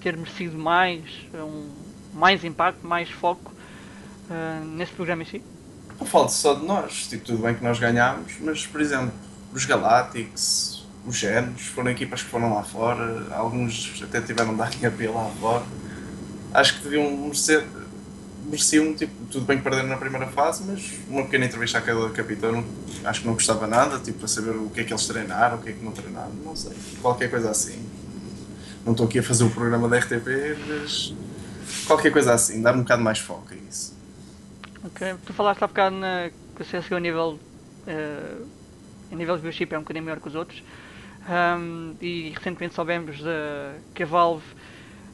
ter merecido mais, uh, um, mais impacto, mais foco uh, nesse programa em si? Não falo só de nós, tipo, tudo bem que nós ganhámos, mas por exemplo, os Galactics, os Genos, foram equipas que foram lá fora, alguns até tiveram de dar AP lá fora. Acho que deviam merecer, mereciam, tipo, tudo bem que perderam na primeira fase, mas uma pequena entrevista cada capitão, acho que não gostava nada, tipo, para saber o que é que eles treinaram, o que é que não treinaram, não sei, qualquer coisa assim. Não estou aqui a fazer o programa da RTP, mas qualquer coisa assim, dar um bocado mais foco a isso. Ok, tu falaste há bocado na, que o CSGO a nível, uh, a nível de viewership é um bocadinho maior que os outros. Um, e recentemente soubemos de, que a Valve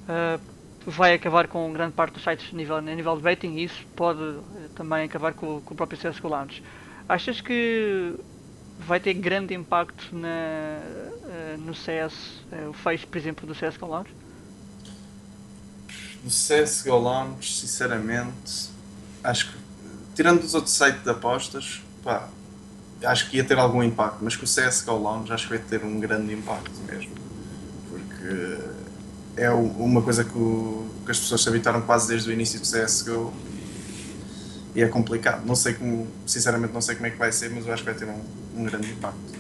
uh, vai acabar com grande parte dos sites a nível, a nível de betting e isso pode uh, também acabar com, com o próprio CSGO Lounge. Achas que vai ter grande impacto na, uh, no CS, o fecho, por exemplo, do CSGO Lounge? Do CSGO Lounge, sinceramente, acho que, tirando os outros sites de apostas, pá, acho que ia ter algum impacto, mas com o CSGO Lounge acho que vai ter um grande impacto mesmo. Porque é uma coisa que, o- que as pessoas se habitaram quase desde o início do CSGO e, e é complicado. Não sei como, sinceramente não sei como é que vai ser, mas eu acho que vai ter um, um grande impacto.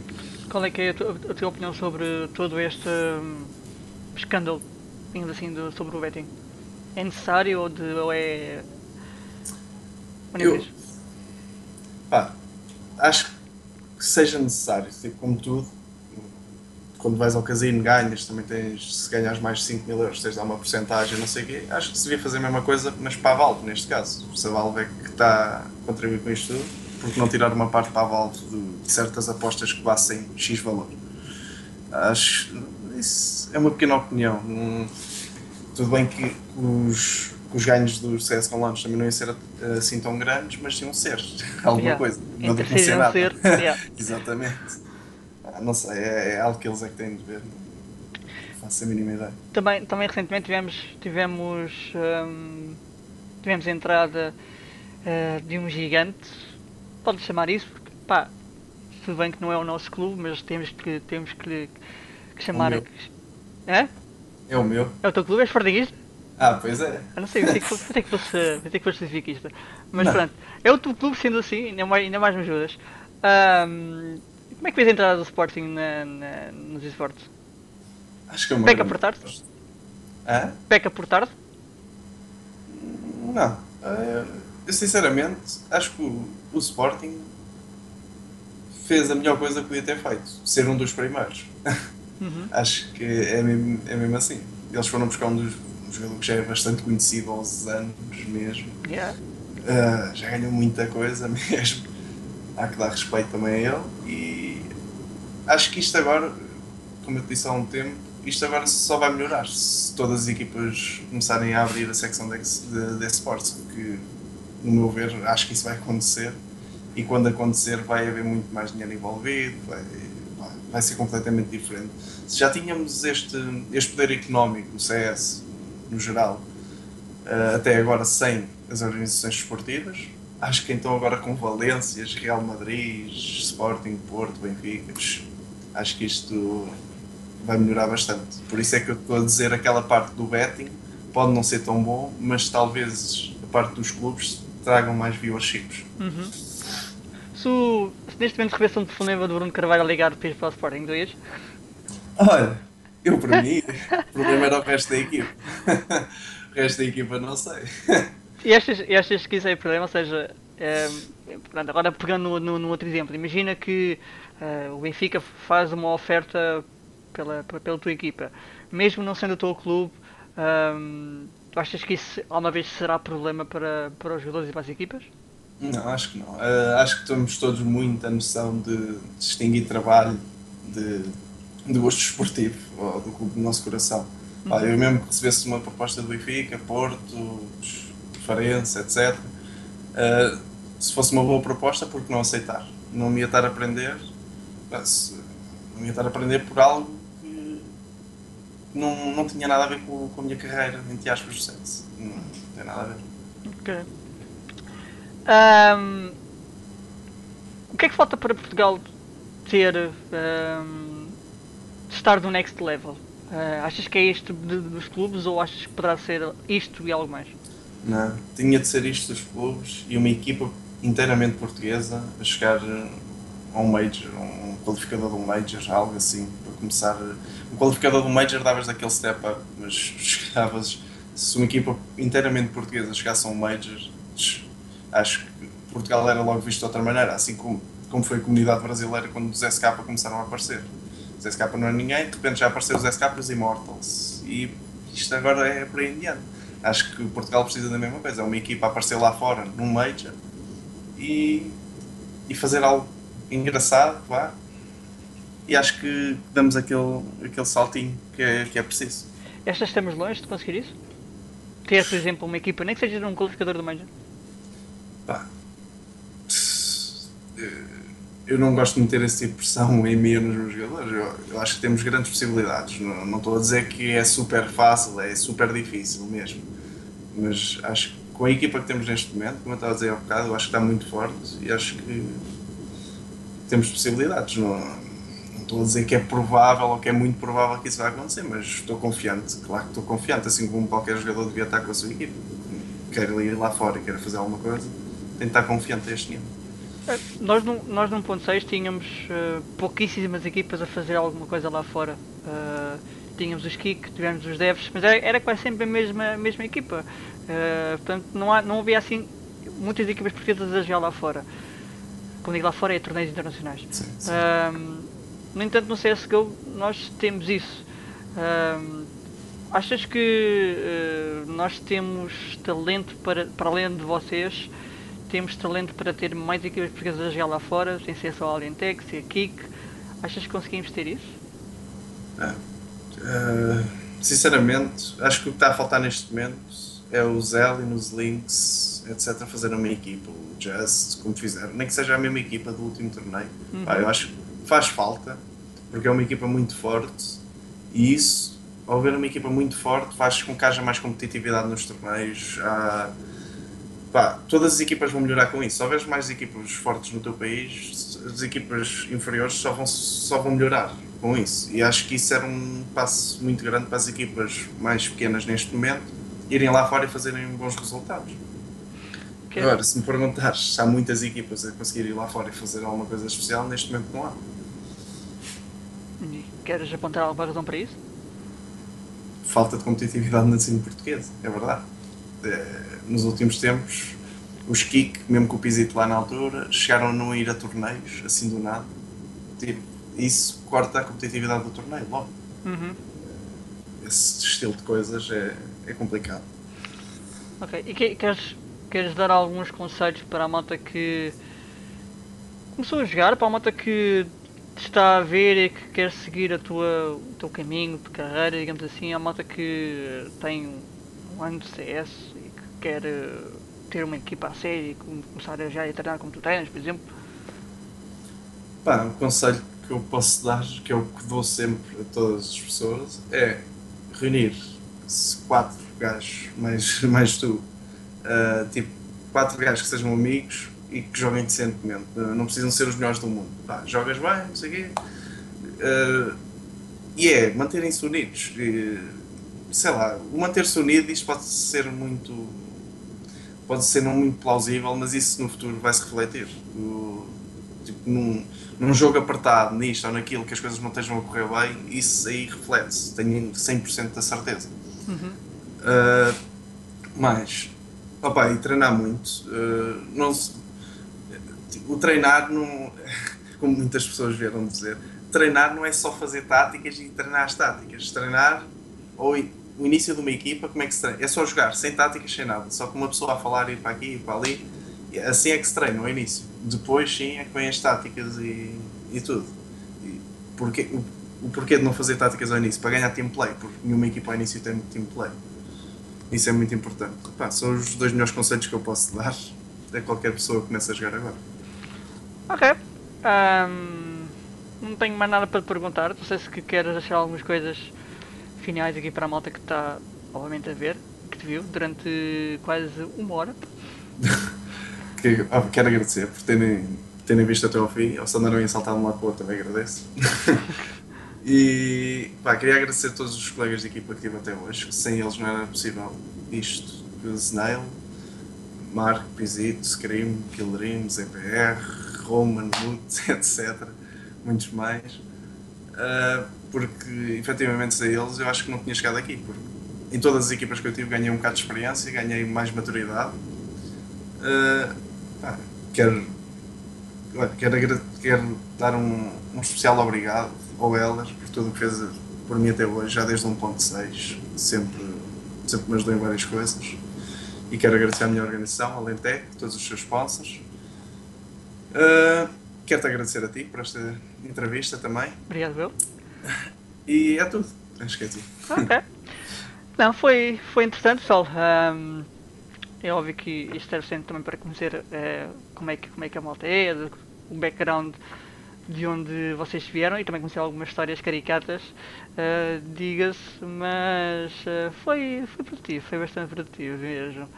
Qual é que é a tua, a tua opinião sobre todo este hum, escândalo, digamos assim, do- sobre o betting? É necessário ou, de, ou é. Eu-? Pá, acho que seja necessário, tipo, como tudo, quando vais ao casino ganhas, também tens, se ganhas mais de 5 mil euros, tens de dar uma porcentagem, não sei o quê. Acho que se devia fazer a mesma coisa, mas para a Valve, neste caso. Se a Valve é que está a contribuir com isto tudo, porque não tirar uma parte para a Valve de, certas apostas que bassem X valor? Acho, isso é uma pequena opinião. Não- tudo bem que os, os ganhos do CS com Launch também não iam ser assim tão grandes, mas iam ser alguma Yeah. coisa. Não não ser nada. ser, yeah. Exatamente. Não sei, é, é algo que eles é que têm de ver. Não faço a mínima ideia. Também, também recentemente tivemos, tivemos, hum, tivemos a entrada eh, de um gigante, pode chamar isso, porque pá, tudo bem que não é o nosso clube, mas temos que, temos que, que chamar. meu. É? É o meu. É o teu clube? És Sportingista? Ah, pois é. Eu não sei, pensei que fosse, pensei que fosse, pensei que fosse benfiquista. Mas Não. pronto, é o teu clube sendo assim, ainda mais, ainda mais me ajudas. Ahm, como é que vês a entrada do Sporting na, na- nos esportes? Acho que é uma. Peca por tarde? Hã? Peca por tarde? Não. Eh, Eu sinceramente acho que o, o Sporting fez a melhor coisa que podia ter feito. Ser um dos primeiros. Uhum. Acho que é mesmo, é mesmo assim. Eles foram buscar um dos um jogador que já é bastante conhecido aos anos mesmo. Yeah. Uh, já ganhou muita coisa mesmo. Há que dar respeito também a ele. E acho que isto agora, como eu disse há um tempo, isto agora só vai melhorar se todas as equipas começarem a abrir a secção de, de, de esportes, porque, no meu ver, acho que isso vai acontecer. E quando acontecer, vai haver muito mais dinheiro envolvido, vai, vai- vai ser completamente diferente. Se já tínhamos este, este poder económico do CS, no geral, uh, até agora sem as organizações esportivas. Acho que então agora com Valências, Real Madrid, Sporting, Porto, Benfica, acho que isto vai melhorar bastante. Por isso é que eu estou a dizer aquela parte do betting pode não ser tão bom, mas talvez a parte dos clubes tragam mais viewerships. Uhum. Se, se neste momento recebesse um telefonema do Bruno Carvalho a ligar para o Sporting, tu ias? Olha, eu para mim, o problema era o resto da equipa. o resto da equipa não sei. E achas, e achas que isso é problema? Ou seja, eh, pronto, agora pegando no, no, no outro exemplo, imagina que eh, o Benfica faz uma oferta pela, pela tua equipa, mesmo não sendo o teu clube, um, tu achas que isso alguma vez será problema para, para os jogadores e para as equipas? Não, acho que não. Uh, acho que temos todos muita noção de distinguir trabalho de, de gosto esportivo, ou do clube do nosso coração. Uhum. Ah, eu mesmo que recebesse uma proposta do Benfica, Porto, Farense, etc. Uh, se fosse uma boa proposta, por que não aceitar? Não me ia estar a aprender, não ia estar a aprender por algo que não, não tinha nada a ver com, com a minha carreira, entre aspas, do sexo. Não, não tem nada a ver. Ok. Um, o que é que falta para Portugal ter um, estar no next level? Uh, achas que é isto de, dos clubes ou achas que poderá ser isto e algo mais? Não, tinha de ser isto dos clubes e uma equipa inteiramente portuguesa a chegar a um Major, um qualificador de um Major, algo assim, para começar. Um qualificador de um Major davas daquele step up, mas chegavas. Se uma equipa inteiramente portuguesa chegasse a um Major, acho que Portugal era logo visto de outra maneira, assim como, como foi a comunidade brasileira quando os SK começaram a aparecer. Os SK não é ninguém, de repente já apareceram os SK os Immortals. E isto agora é por aí em diante. Acho que Portugal precisa da mesma coisa, é uma equipa a aparecer lá fora, num Major, e, e fazer algo engraçado, claro. E acho que damos aquele, aquele saltinho que é, que é preciso. Estas estamos longe de conseguir isso? Ter, por exemplo, uma equipa, nem que seja um qualificador do Major? Pá. Eu não gosto de meter esse tipo de pressão em mim nos meus jogadores. Eu, eu, acho que temos grandes possibilidades. Não, não estou a dizer que é super fácil, é super difícil mesmo. Mas acho que com a equipa que temos neste momento, como eu estava a dizer há bocado, eu acho que está muito forte e acho que temos possibilidades. Não estou a dizer que é provável ou que é muito provável que isso vai acontecer, mas estou confiante, claro que estou confiante, assim como qualquer jogador devia estar com a sua equipa. Quer ir lá fora e quer fazer alguma coisa, tem que estar confiante a este nível. É, nós, no, nós no 1.6 tínhamos uh, pouquíssimas equipas a fazer alguma coisa lá fora. Uh, tínhamos os Kik, tivemos os Devs, mas era, era quase sempre a mesma, a mesma equipa. Uh, portanto, não, há, não havia assim muitas equipas portuguesas a jogar lá fora. Quando digo lá fora é torneios internacionais. Sim, sim. No entanto, no CSGO nós temos isso. achas que uh, nós temos talento para, para além de vocês? Temos talento para ter mais equipas portuguesas a jogar lá fora, sem ser só a Alientex e a Kik? Achas que conseguimos ter isso? Uh, sinceramente, acho que o que está a faltar neste momento é o Zell e nos links, etc., fazer uma equipa, o Jazz, como fizeram, nem que seja a mesma equipa do último torneio. Uhum. Pá, eu acho que faz falta, porque é uma equipa muito forte e isso, ao ver uma equipa muito forte, faz com que haja mais competitividade nos torneios. Há, pá, todas as equipas vão melhorar com isso. Se houver mais equipas fortes no teu país, as equipas inferiores só vão, só vão melhorar com isso. E acho que isso era um passo muito grande para as equipas mais pequenas neste momento irem lá fora e fazerem bons resultados. Agora, se me perguntares se há muitas equipas a conseguir ir lá fora e fazer alguma coisa especial, neste momento não há. Queres apontar alguma razão para isso? Falta de competitividade na cena portuguesa, é verdade. É, nos últimos tempos, os Kik, mesmo com o Pisito lá na altura, chegaram a não ir a torneios, assim do nada. Tipo, isso corta a competitividade do torneio, logo. Uhum. Esse estilo de coisas é, é complicado. Ok, e que, queres, queres dar alguns conselhos para a malta que começou a jogar, para a malta que está a ver e que quer seguir a tua, o teu caminho de carreira, digamos assim, a malta que tem um ano de CS e que quer eh, ter uma equipa a sério e começar a já a treinar como tu tens, por exemplo? Pá, um conselho que eu posso dar, que é o que dou sempre a todas as pessoas, é reunir quatro gajos, mais, mais tu, uh, tipo, quatro gajos que sejam amigos e que joguem decentemente. Não precisam ser os melhores do mundo. Pá, jogas bem, não sei o quê. Uh, e é manterem-se unidos. E, sei lá, o manter-se unido, isto pode ser muito. pode ser não muito plausível, mas isso no futuro vai se refletir. O, tipo, num, num jogo apertado, nisto ou naquilo, que as coisas não estejam a correr bem, isso aí reflete-se, tenho 100% da certeza. Uhum. Uh, mas, opa, e treinar muito. Uh, não se, tipo, o treinar não. como muitas pessoas vieram dizer, treinar não é só fazer táticas e treinar as táticas. Treinar, ou o início de uma equipa, como é que se treina? É só jogar, sem táticas, sem nada. Só com uma pessoa a falar, ir para aqui, ir para ali. Assim é que se treina, no início. Depois, sim, é que vem as táticas e, e tudo. E porque, o, o porquê de não fazer táticas ao início? Para ganhar team play, porque nenhuma equipa ao início tem team play. Isso é muito importante. Pá, são os dois melhores conselhos que eu posso dar a qualquer pessoa que comece a jogar agora. Ok. Um, não tenho mais nada para te perguntar. Não sei se queres deixar algumas coisas finais aqui para a malta que está, obviamente, a ver, que te viu durante quase uma hora. que, ah, quero agradecer por terem, terem visto até ao fim. Ou se andaram a saltar de um lado para o outro, também agradeço. e pá, queria agradecer a todos os colegas de equipa que tive até hoje. Sem eles não era possível isto. Snail, Mark, Pizito, Scream, Killerim, ZPR, Roman, Wood, etc. Muitos mais. Uh, porque efetivamente sem eles eu acho que não tinha chegado aqui. Em todas as equipas que eu tive ganhei um bocado de experiência, ganhei mais maturidade. Uh, pá, quero, quero, quero dar um, um especial obrigado ao Elas por tudo o que fez por mim até hoje, já desde 1.6, sempre, sempre me ajudou em várias coisas. E quero agradecer à minha organização, a Lentec, todos os seus sponsors. Uh, Quero-te agradecer a ti por esta entrevista também. Obrigado, Bill. E é tudo. Acho que é tudo. Ok. Não, foi, foi interessante, pessoal. Um, é óbvio que isto serve sempre também para conhecer uh, como, é que, como é que a malta é, o background de onde vocês vieram e também conhecer algumas histórias caricatas, uh, diga-se, mas uh, foi, foi produtivo, foi bastante produtivo mesmo.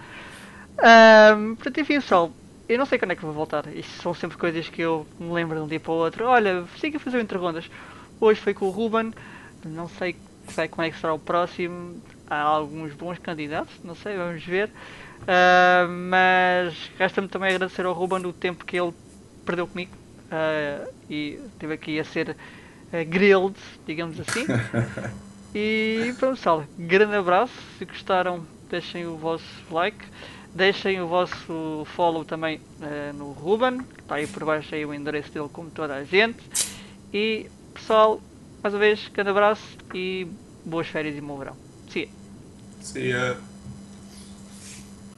Um, portanto, enfim, pessoal, eu não sei quando é que vou voltar. Isto são sempre coisas que eu me lembro de um dia para o outro. Olha, siga a fazer o Interrondas. Hoje foi com o Ruben, não sei, sei como é que será o próximo. Há alguns bons candidatos, não sei, vamos ver. Uh, mas resta-me também agradecer ao Ruben o tempo que ele perdeu comigo uh, e esteve aqui a ser uh, grilled, digamos assim. e pronto, pessoal, grande abraço. Se gostaram, deixem o vosso like. Deixem o vosso follow também uh, no Ruben, está aí por baixo aí o endereço dele como toda a gente. E pessoal, mais uma vez, grande abraço e boas férias e bom verão. See ya. See ya.